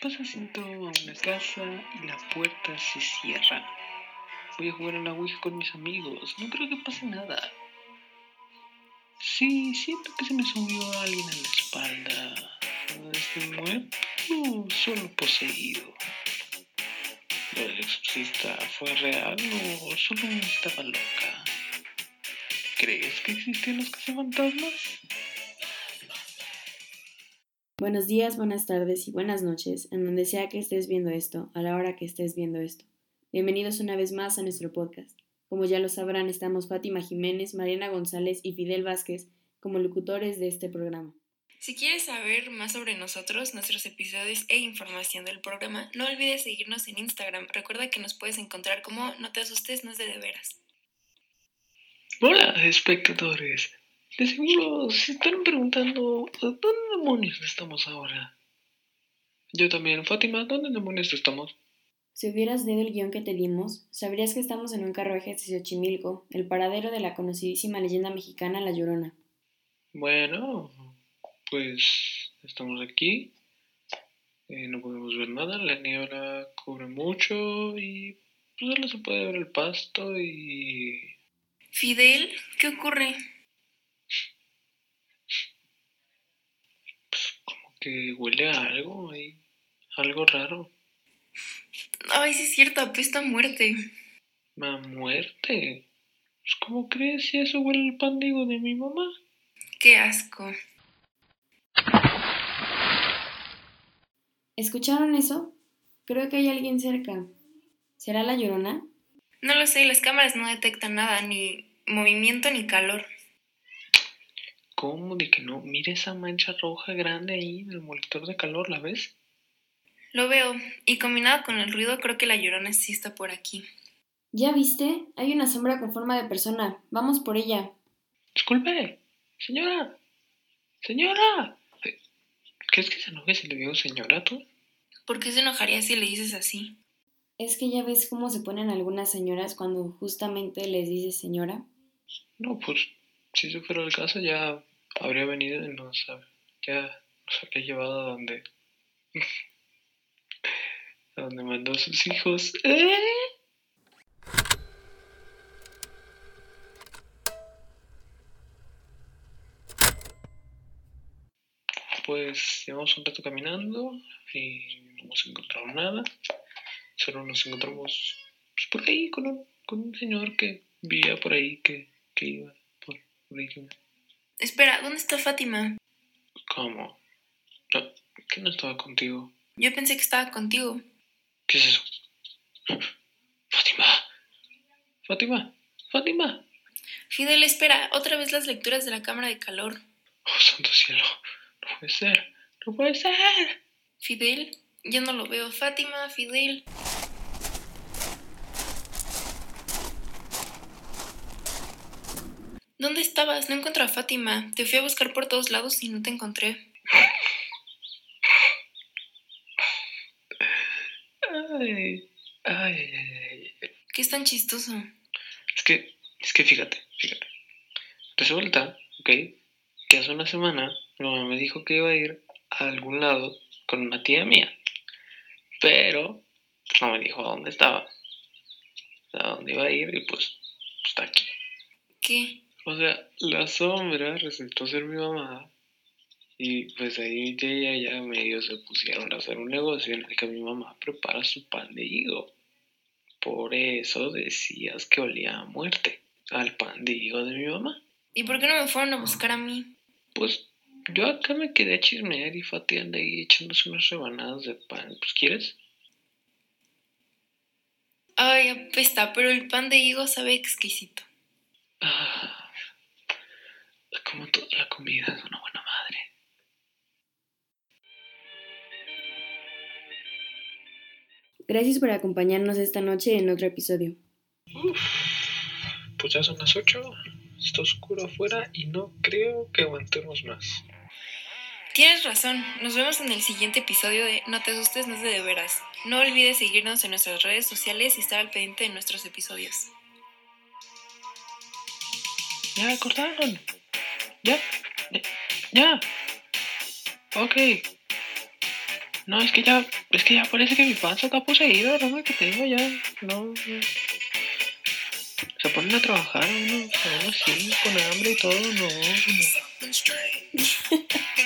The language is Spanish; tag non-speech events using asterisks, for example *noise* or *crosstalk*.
pasa si entro a una casa y la puerta se cierra? Voy a jugar a la Ouija con mis amigos. No creo que pase nada. Sí, siento que se me subió alguien a la espalda. Este muerto, solo poseído. ¿Lo del exorcista fue real o solo estaba loca? ¿Crees que existen los cazafantasmas? Buenos días, buenas tardes y buenas noches, en donde sea que estés viendo esto, a la hora que estés viendo esto. Bienvenidos una vez más a nuestro podcast. Como ya lo sabrán, estamos Fátima Jiménez, Mariana González y Fidel Vázquez como locutores de este programa. Si quieres saber más sobre nosotros, nuestros episodios e información del programa, no olvides seguirnos en Instagram. Recuerda que nos puedes encontrar como No te asustes, no es de de veras. Hola, espectadores. De seguro se están preguntando, ¿dónde demonios estamos ahora? Yo también, Fátima, ¿dónde demonios estamos? Si hubieras leído el guion que te dimos, sabrías que estamos en un carruaje de Xochimilco, el paradero de la conocidísima leyenda mexicana La Llorona. Bueno, pues estamos aquí. Eh, no podemos ver nada, la niebla cubre mucho y pues solo se puede ver el pasto y Fidel, ¿qué ocurre? pues como que huele a algo ahí, algo raro. Ay, sí es cierto, apesta a muerte. ¿A muerte? Pues ¿cómo crees si eso huele al pan digo de mi mamá? Qué asco. ¿Escucharon eso? Creo que hay alguien cerca. ¿Será La Llorona? No lo sé, las cámaras no detectan nada, ni movimiento ni calor. ¿Cómo de que no? Mira esa mancha roja grande ahí en el monitor de calor, ¿la ves? Lo veo, y combinado con el ruido, creo que la llorona sí está por aquí. ¿Ya viste? Hay una sombra con forma de persona. Vamos por ella. Disculpe, señora, señora. ¿Crees que se enoje si le digo señora tú? ¿Por qué se enojaría si le dices así? Es que ya ves cómo se ponen algunas señoras cuando justamente les dices señora. No, pues si eso fuera el caso ya habría venido y nos, ya nos habría llevado a donde, *laughs* a donde mandó a sus hijos. ¿Eh? Pues llevamos un rato caminando y no hemos encontrado nada. Solo nos encontramos pues, por ahí con un, con un señor que vivía por ahí, que, que iba por, por. Espera, ¿dónde está Fátima? ¿Cómo? No, ¿Que no estaba contigo? Yo pensé que estaba contigo. ¿Qué es eso? Fátima. Fátima. Fátima. Fidel, espera, otra vez las lecturas de la cámara de calor. Oh, santo cielo. No puede ser. No puede ser. Fidel, ya no lo veo. Fátima, Fidel. ¿Dónde estabas? No encuentro a Fátima. Te fui a buscar por todos lados y no te encontré. Ay, ay, ay, ay. ¿Qué es tan chistoso? Es que, es que fíjate, fíjate. Resulta, ok, que hace una semana mi mamá me dijo que iba a ir a algún lado con una tía mía. Pero no me dijo a dónde estaba. A dónde iba a ir y pues, pues está aquí. ¿Qué? O sea, la sombra resultó ser mi mamá. Y pues ahí ella y ella medio se pusieron a hacer un negocio en el que mi mamá prepara su pan de higo. Por eso decías que olía a muerte, al pan de higo de mi mamá. ¿Y por qué no me fueron a buscar a mí? Pues yo acá me quedé a chismear y Fati anda ahí echándose unas rebanadas de pan. Pues ¿quieres? Ay, apesta, pero el pan de higo sabe exquisito. Ah, como comida es una buena madre. Gracias por acompañarnos esta noche en otro episodio. Uf, pues ya son las 8, está oscuro afuera y no creo que aguantemos más. Tienes razón, nos vemos en el siguiente episodio de No te asustes, no es de, de veras. No olvides seguirnos en nuestras redes sociales y estar al pendiente de nuestros episodios. Ya cortaron. Ya, ya, ya. Ok. No, es que ya, es que ya parece que mi panza está poseída, no que tengo ya, no, no. Se ponen a trabajar uno, uno así, con hambre y todo, no. no. *laughs*